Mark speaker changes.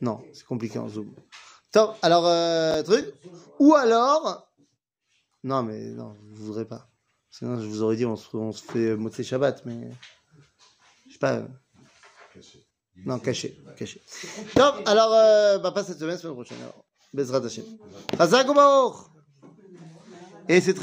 Speaker 1: Non, c'est compliqué en Zoom. Top, alors, euh, truc. Ou alors. Non, mais non, je voudrais pas. Sinon, je vous aurais dit, on se, on se fait Motsé Shabbat, mais. Je sais pas. Non, caché, caché. Top, alors, euh, bah, pas cette semaine, semaine prochaine. Alors. Bezrat Hashem. Chazak. Et c'est très